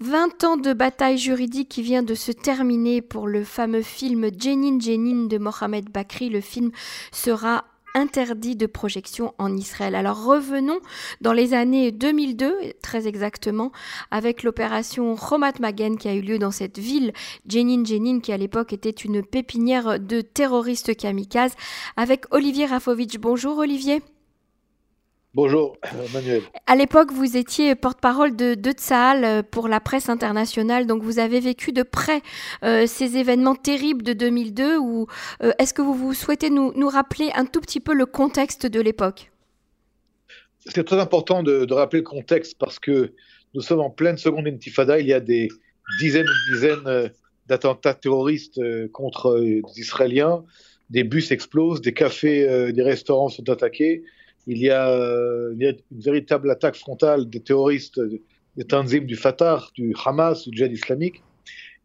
20 ans de bataille juridique qui vient de se terminer pour le fameux film Jenin Jenin de Mohamed Bakri. Le film sera interdit de projection en Israël. Alors revenons dans les années 2002, très exactement, avec l'opération Chomat Magen qui a eu lieu dans cette ville, Jenin Jenin, qui à l'époque était une pépinière de terroristes kamikazes, avec Olivier Rafovitch. Bonjour Olivier. Bonjour Manuel. À l'époque, vous étiez porte-parole de, de Tsahal euh, pour la presse internationale, donc vous avez vécu de près euh, ces événements terribles de 2002. Ou euh, est-ce que vous, vous souhaitez nous, nous, rappeler un tout petit peu le contexte de l'époque? C'est très important de, de, rappeler le contexte parce que nous sommes en pleine seconde intifada. Il y a des dizaines et dizaines d'attentats terroristes contre des Israéliens. Des bus explosent, des cafés, des restaurants sont attaqués il y, a, il y, a, une véritable attaque frontale des terroristes des Tanzim du Fatah, du Hamas, du djihad islamique.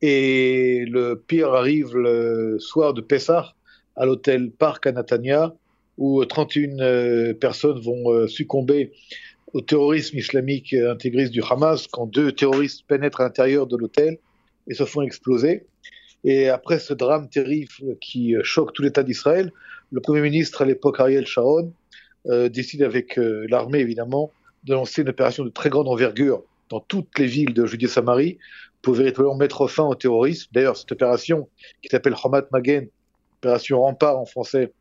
Et le pire arrive le soir de Pessah à l'hôtel Park à Natania, où 31 personnes vont succomber au terrorisme islamique intégriste du Hamas quand deux terroristes pénètrent à l'intérieur de l'hôtel et se font exploser. Et après ce drame terrible qui choque tout l'État d'Israël, le Premier ministre à l'époque, Ariel Sharon, euh, décide avec euh, l'armée évidemment de lancer une opération de très grande envergure dans toutes les villes de Judée-Samarie pour véritablement mettre fin au terrorisme. D'ailleurs, cette opération qui s'appelle Hamat Magen, opération rempart en français,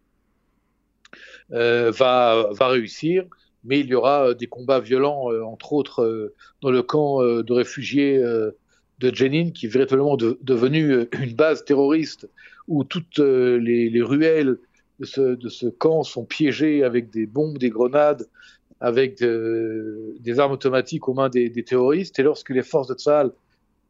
euh, va, réussir, mais il y aura des combats violents, euh, entre autres euh, dans le camp euh, de réfugiés de Jenin, qui est véritablement de, devenu une base terroriste où toutes les ruelles de ce, de ce, camp sont piégés avec des bombes, des grenades, avec de, des armes automatiques aux mains des, des, terroristes. Et lorsque les forces de Tsahal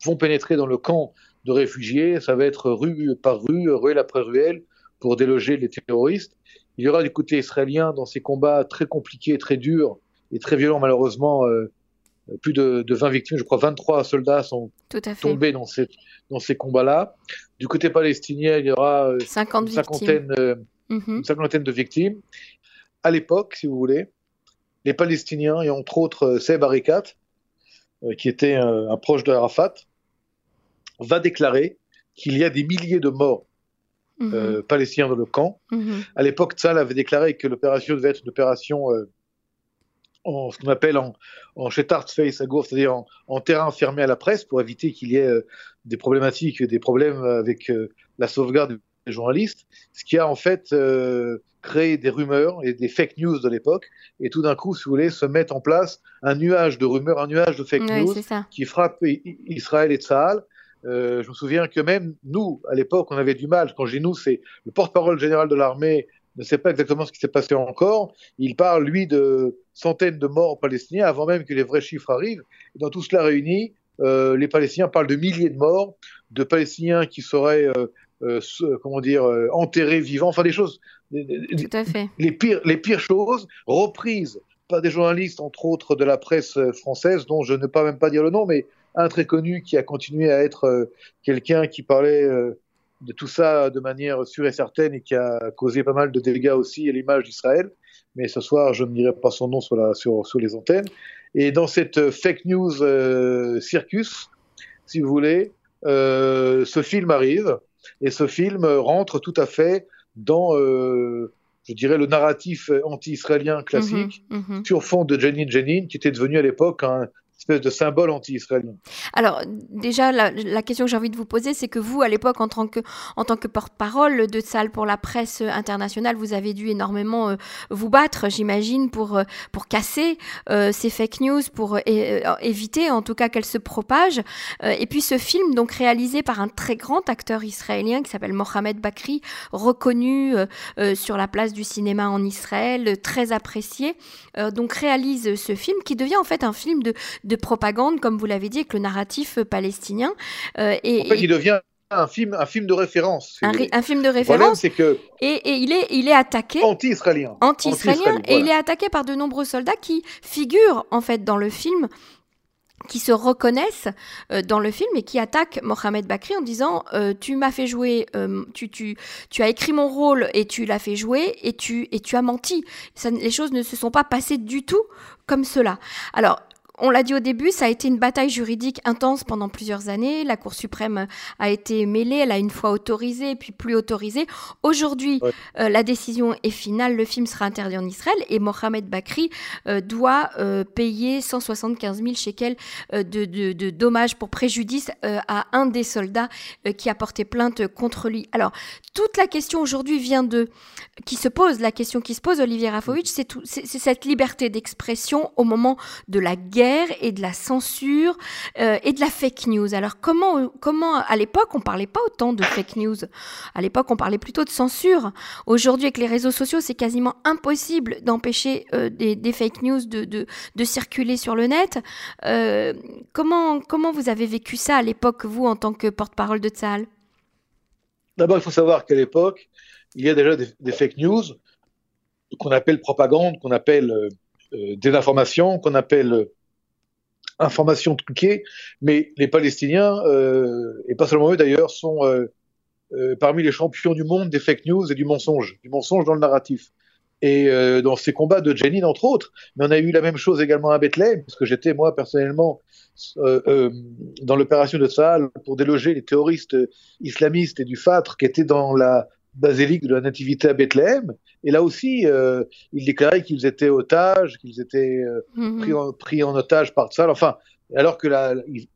vont pénétrer dans le camp de réfugiés, ça va être rue par rue, ruelle après ruelle, pour déloger les terroristes. Il y aura du côté israélien dans ces combats très compliqués, très durs et très violents, malheureusement, euh, plus de, de, 20 victimes, je crois 23 soldats sont tombés dans ces, dans ces combats-là. Du côté palestinien, il y aura 50 une cinquantaine, euh, Mhm. une cinquantaine de victimes. À l'époque, si vous voulez, les Palestiniens, et entre autres Seb Arikat, euh, qui était un, un proche de Arafat, va déclarer qu'il y a des milliers de morts Mhm. euh, palestiniens dans le camp. Mhm. À l'époque, Tzal avait déclaré que l'opération devait être une opération euh, en ce qu'on appelle en, en Face Agour, c'est-à-dire en, en, terrain fermé à la presse pour éviter qu'il y ait euh, des problématiques, des problèmes avec euh, la sauvegarde journalistes, ce qui a en fait euh, créé des rumeurs et des fake news de l'époque. Et tout d'un coup, si vous voulez, se met en place un nuage de rumeurs, un nuage de fake news qui frappe Israël et Tsahal. Euh, je me souviens que même nous, à l'époque, on avait du mal. Quand je dis nous, c'est le porte-parole général de l'armée ne sait pas exactement ce qui s'est passé encore. Il parle, lui, de centaines de morts palestiniens avant même que les vrais chiffres arrivent. Et dans tout cela réuni, euh, les Palestiniens parlent de milliers de morts, de Palestiniens qui seraient, euh, euh, comment dire, euh, enterrés vivants, enfin des choses, des- Tout à fait. les pires, les pires choses, reprises par des journalistes, entre autres de la presse euh, française, dont je ne peux même pas dire le nom, mais un très connu qui a continué à être euh, quelqu'un qui parlait euh, de tout ça de manière sûre et certaine et qui a causé pas mal de dégâts aussi à l'image d'Israël. Mais ce soir, je ne dirai pas son nom sur, la, sur, sur les antennes. Et dans cette fake news euh, circus, si vous voulez, ce film arrive et ce film rentre tout à fait dans, euh, je dirais, le narratif anti-israélien classique Mhm, mhm. sur fond de Jenin Jenin, qui était devenu à l'époque un espèce de symbole anti-israélien. Alors, déjà, la, question que j'ai envie de vous poser, c'est que vous, à l'époque, en tant que, porte-parole de Tsal pour la presse internationale, vous avez dû énormément euh, vous battre, j'imagine, pour, euh, casser euh, ces fake news, pour éviter, en tout cas, qu'elles se propagent. Et puis, ce film, donc réalisé par un très grand acteur israélien qui s'appelle Mohamed Bakri, reconnu sur la place du cinéma en Israël, très apprécié, donc réalise ce film qui devient en fait un film de propagande, comme vous l'avez dit, avec le narratif euh, palestinien. Euh, et, En fait, et- il devient un film, un film de référence. un, film de référence c'est que et, et il, est, il est attaqué anti-israélien. anti-israélien et il est attaqué par de nombreux soldats qui figurent en fait dans le film qui se reconnaissent euh, dans le film et qui attaquent Mohamed Bakri en disant euh, tu m'as fait jouer euh, tu, tu, tu as écrit mon rôle et tu l'as fait jouer et tu, et tu as menti Ça, les choses ne se sont pas passées du tout comme cela alors on l'a dit au début, ça a été une bataille juridique intense pendant plusieurs années. La Cour suprême a été mêlée, elle a une fois autorisé, puis plus autorisé. Aujourd'hui, euh, la décision est finale, le film sera interdit en Israël et Mohamed Bakri euh, doit euh, payer 175 000 shekels de, de, de, dommages pour préjudice à un des soldats qui a porté plainte contre lui. Alors, toute la question aujourd'hui vient de... qui se pose, la question qui se pose, Olivier Rafovitch, c'est cette liberté d'expression au moment de la guerre et de la censure euh, et de la fake news. Alors comment, comment à l'époque on parlait pas autant de fake news À l'époque on parlait plutôt de censure. Aujourd'hui avec les réseaux sociaux c'est quasiment impossible d'empêcher euh, des, fake news de, de, circuler sur le net. Euh, comment, comment vous avez vécu ça à l'époque vous en tant que porte-parole de Tzal D'abord il faut savoir qu'à l'époque il y a déjà des, fake news qu'on appelle propagande, qu'on appelle désinformation, qu'on appelle informations truquées, mais les Palestiniens, euh, et pas seulement eux d'ailleurs, sont euh, euh, parmi les champions du monde des fake news et du mensonge, du mensonge dans le narratif. Et dans ces combats de Jenin, entre autres, mais on a eu la même chose également à Bethléem, parce que j'étais moi personnellement dans l'opération de Sahel pour déloger les terroristes islamistes et du Fatre qui étaient dans la basilique de la Nativité à Bethléem. Et là aussi, euh, ils déclaraient qu'ils étaient otages, qu'ils étaient euh, mhm. pris, en, pris, en, otage par Tzal. Enfin, alors que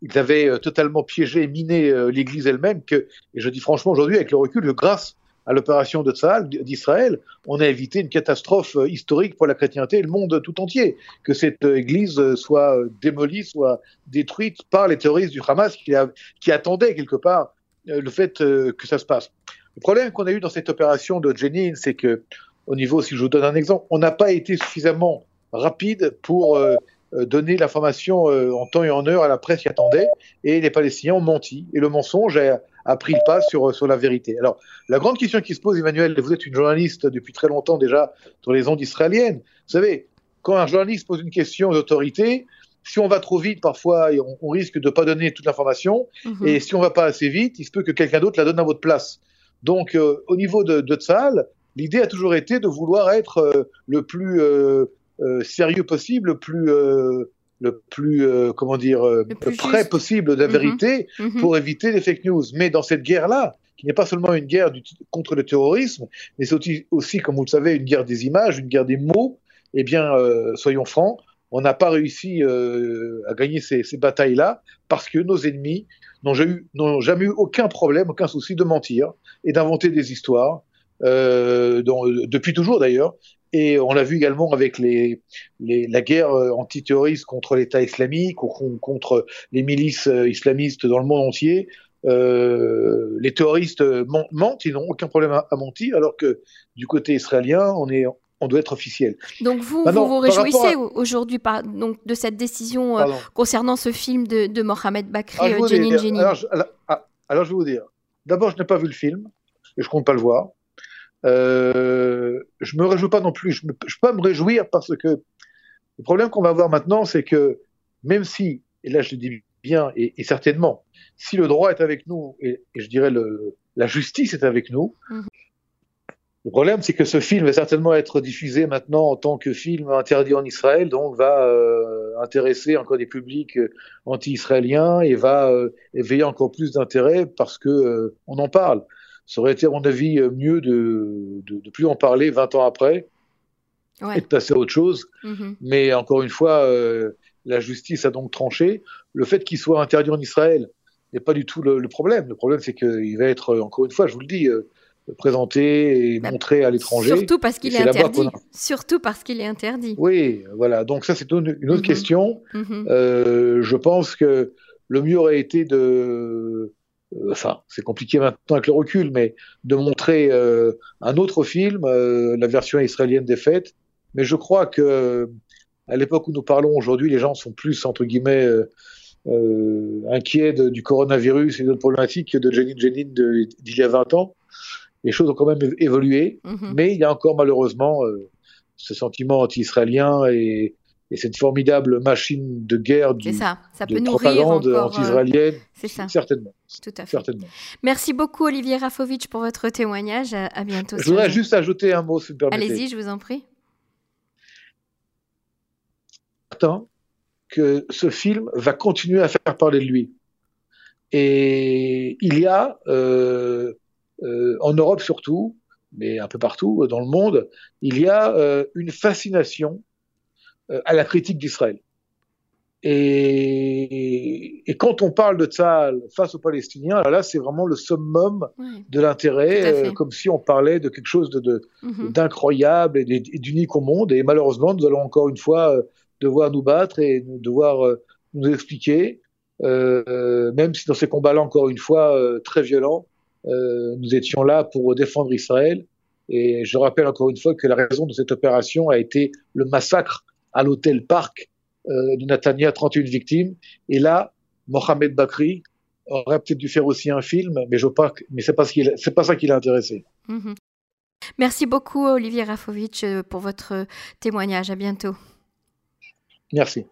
ils avaient euh, totalement piégé et miné euh, l'Église elle-même. Que, et je dis franchement aujourd'hui, avec le recul, grâce à l'opération de Tzal d'Israël, on a évité une catastrophe historique pour la chrétienté et le monde tout entier. Que cette Église soit démolie, soit détruite par les terroristes du Hamas qui, qui attendaient quelque part le fait que ça se passe. Le problème qu'on a eu dans cette opération de Jenin, c'est que, au niveau, si je vous donne un exemple, on n'a pas été suffisamment rapide pour euh, euh, donner l'information euh, en temps et en heure à la presse qui attendait, et les Palestiniens ont menti, et le mensonge a, pris le pas sur, sur la vérité. Alors, la grande question qui se pose, Emmanuel, vous êtes une journaliste depuis très longtemps déjà sur les ondes israéliennes. Vous savez, quand un journaliste pose une question aux autorités, si on va trop vite, parfois, on, risque de ne pas donner toute l'information. Mhm. Et si on va pas assez vite, il se peut que quelqu'un d'autre la donne à votre place. Donc, euh, au niveau de, de Tzal, l'idée a toujours été de vouloir être euh, le plus euh, sérieux possible, le plus le plus, comment dire, près possible de la mhm. vérité mhm. pour éviter les fake news. Mais dans cette guerre-là, qui n'est pas seulement une guerre du, contre le terrorisme, mais c'est aussi, aussi, comme vous le savez, une guerre des images, une guerre des mots, eh bien, soyons francs, on n'a pas réussi à gagner ces, ces batailles-là parce que nos ennemis n'ont jamais, eu aucun problème, aucun souci de mentir et d'inventer des histoires, euh, depuis toujours d'ailleurs. Et on l'a vu également avec les, les, la guerre euh, antiterroriste contre l'État islamique ou contre les milices euh, islamistes dans le monde entier. Euh, les terroristes mentent, ils n'ont aucun problème à, à, mentir, alors que du côté israélien, on est on doit être officiel. Donc vous vous, vous réjouissez aujourd'hui donc de cette décision euh, concernant ce film de, Mohamed Bakri, ah, euh, Jenny Jenny. Ah, alors, je vais vous dire. D'abord, je n'ai pas vu le film et je compte pas le voir. Euh, je me réjouis pas non plus. Je ne peux pas me réjouir parce que le problème qu'on va avoir maintenant, c'est que même si, et là je le dis bien et, certainement, si le droit est avec nous et, je dirais le, la justice est avec nous, mhm. Le problème, c'est que ce film va certainement être diffusé maintenant en tant que film interdit en Israël, donc va euh, intéresser encore des publics euh, anti-israéliens et va euh, éveiller encore plus d'intérêt parce que on en parle. Ça aurait été, à mon avis, mieux de, de plus en parler 20 ans après ouais. et de passer à autre chose. Mm-hmm. Mais encore une fois, la justice a donc tranché. Le fait qu'il soit interdit en Israël n'est pas du tout le, le problème. Le problème, c'est qu'il va être, encore une fois, je vous le dis, présenter et bah, montrer à l'étranger. Surtout parce qu'il est, interdit. Surtout parce qu'il est interdit. Oui, voilà. Donc ça, c'est une, autre mhm. question. Mhm. Euh, je pense que le mieux aurait été de, euh, enfin, c'est compliqué maintenant avec le recul, mais de montrer euh, un autre film, la version israélienne des fêtes. Mais je crois que à l'époque où nous parlons aujourd'hui, les gens sont plus entre guillemets inquiets du coronavirus et d'autres problématiques que de Jenin Jenin d'il y a 20 ans les choses ont quand même évolué, mhm. mais il y a encore malheureusement euh, ce sentiment anti-israélien et, cette formidable machine de guerre du, ça. Ça de propagande euh, anti-israélienne. c'est ça. Certainement. Tout à fait. Certainement. Merci beaucoup Olivier Rafovitch pour votre témoignage. À, bientôt. Je voudrais juste ajouter un mot, si vous permettez. Allez-y, je vous en prie. Certains que ce film va continuer à faire parler de lui. Et il y a, euh, euh, en Europe surtout, mais un peu partout dans le monde, il y a euh, une fascination à la critique d'Israël. Et, et, quand on parle de Tzahal face aux Palestiniens, alors là, c'est vraiment le summum Oui. de l'intérêt, euh, comme si on parlait de quelque chose de, de, Mhm. d'incroyable et d'unique au monde. Et malheureusement, nous allons encore une fois euh, devoir nous battre et nous- devoir euh, nous expliquer, euh, euh, même si dans ces combats-là, encore une fois, euh, très violents, euh, nous étions là pour défendre Israël. Et je rappelle encore une fois que la raison de cette opération a été le massacre à l'hôtel Park euh, de Natania, 31 victimes. Et là, Mohamed Bakri aurait peut-être dû faire aussi un film, mais je pas, mais c'est pas ce c'est pas ça qui l'a intéressé. Mhm. Merci beaucoup, Olivier Rafovitch, euh, pour votre témoignage. À bientôt. Merci.